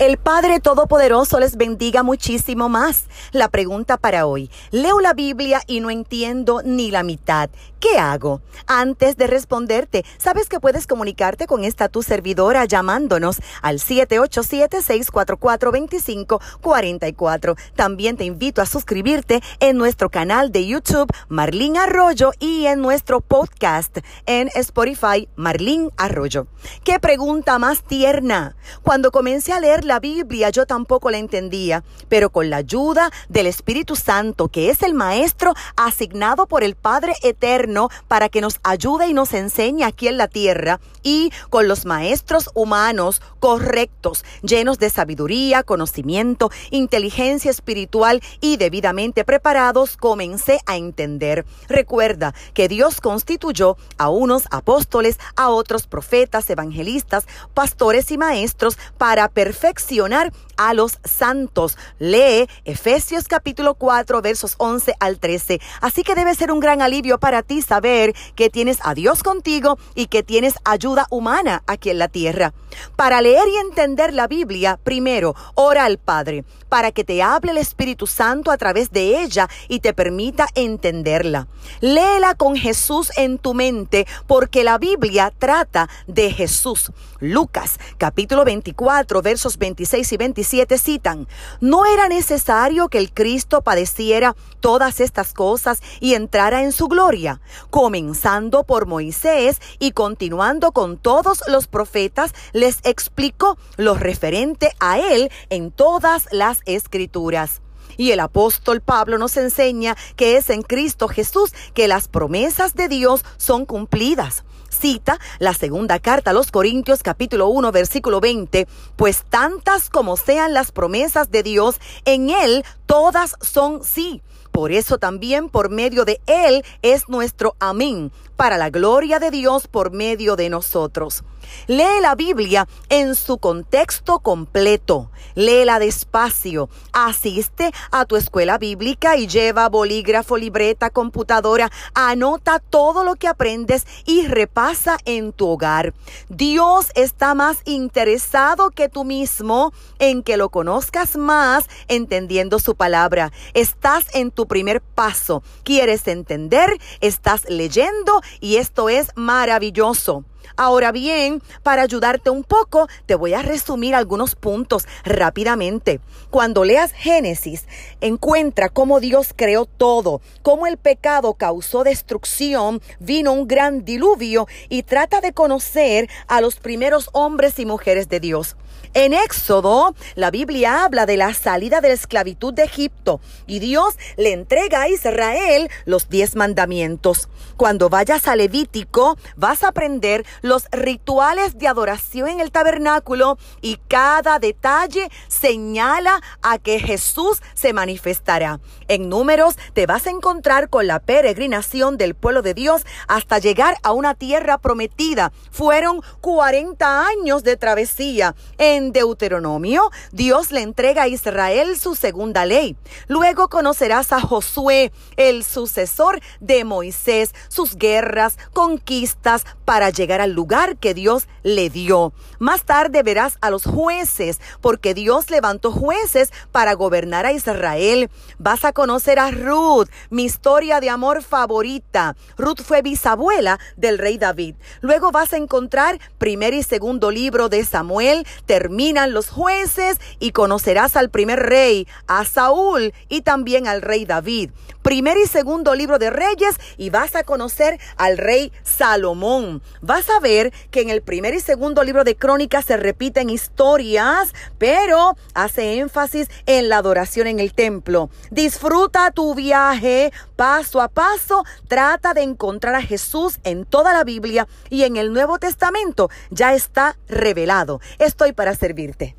El Padre Todopoderoso les bendiga muchísimo más. La pregunta para hoy. Leo la Biblia y no entiendo ni la mitad. ¿Qué hago? Antes de responderte, sabes que puedes comunicarte con esta tu servidora llamándonos al 787-644-2544. También te invito a suscribirte en nuestro canal de YouTube Marlín Arroyo y en nuestro podcast en Spotify Marlín Arroyo. ¿Qué pregunta más tierna? Cuando comencé a leer la Biblia yo tampoco la entendía, pero con la ayuda del Espíritu Santo, que es el Maestro asignado por el Padre Eterno para que nos ayude y nos enseñe aquí en la tierra, y con los maestros humanos correctos, llenos de sabiduría, conocimiento, inteligencia espiritual y debidamente preparados, comencé a entender. Recuerda que Dios constituyó a unos apóstoles, a otros profetas, evangelistas, pastores y maestros para perfeccionar a los santos. Lee Efesios capítulo 4 versos 11 al 13. Así que debe ser un gran alivio para ti saber que tienes a Dios contigo y que tienes ayuda humana aquí en la tierra. Para leer y entender la Biblia, primero ora al Padre para que te hable el Espíritu Santo a través de ella y te permita entenderla. Léela con Jesús en tu mente porque la Biblia trata de Jesús. Lucas capítulo 24 versos 26 y 27 citan, no era necesario que el Cristo padeciera todas estas cosas y entrara en su gloria, comenzando por Moisés y continuando con todos los profetas, les explicó lo referente a él en todas las escrituras. Y el apóstol Pablo nos enseña que es en Cristo Jesús que las promesas de Dios son cumplidas. Cita la segunda carta a los Corintios capítulo 1 versículo 20, pues tantas como sean las promesas de Dios, en Él todas son sí. Por eso también por medio de Él es nuestro amén, para la gloria de Dios por medio de nosotros. Lee la Biblia en su contexto completo. Léela despacio. Asiste a tu escuela bíblica y lleva bolígrafo, libreta, computadora. Anota todo lo que aprendes y repasa en tu hogar. Dios está más interesado que tú mismo en que lo conozcas más entendiendo su palabra. Estás en tu primer paso. ¿Quieres entender? Estás leyendo y esto es maravilloso. Ahora bien, para ayudarte un poco, te voy a resumir algunos puntos rápidamente. Cuando leas Génesis, encuentra cómo Dios creó todo, cómo el pecado causó destrucción, vino un gran diluvio y trata de conocer a los primeros hombres y mujeres de Dios. En Éxodo, la Biblia habla de la salida de la esclavitud de Egipto y Dios le entrega a Israel los diez mandamientos. Cuando vayas a Levítico, vas a aprender los rituales de adoración en el tabernáculo y cada detalle señala a que Jesús se manifestará. En números te vas a encontrar con la peregrinación del pueblo de Dios hasta llegar a una tierra prometida. Fueron 40 años de travesía. En Deuteronomio, Dios le entrega a Israel su segunda ley. Luego conocerás a Josué, el sucesor de Moisés, sus guerras, conquistas para llegar al lugar que Dios le dio. Más tarde verás a los jueces, porque Dios levantó jueces para gobernar a Israel. Vas a conocer a Ruth, mi historia de amor favorita. Ruth fue bisabuela del rey David. Luego vas a encontrar primer y segundo libro de Samuel, terminan los jueces y conocerás al primer rey, a Saúl y también al rey David. Primer y segundo libro de Reyes y vas a conocer al rey Salomón. Vas a ver que en el primer y segundo libro de Crónicas se repiten historias, pero hace énfasis en la adoración en el templo. Disfruta tu viaje paso a paso, trata de encontrar a Jesús en toda la Biblia y en el Nuevo Testamento ya está revelado. Estoy para servirte.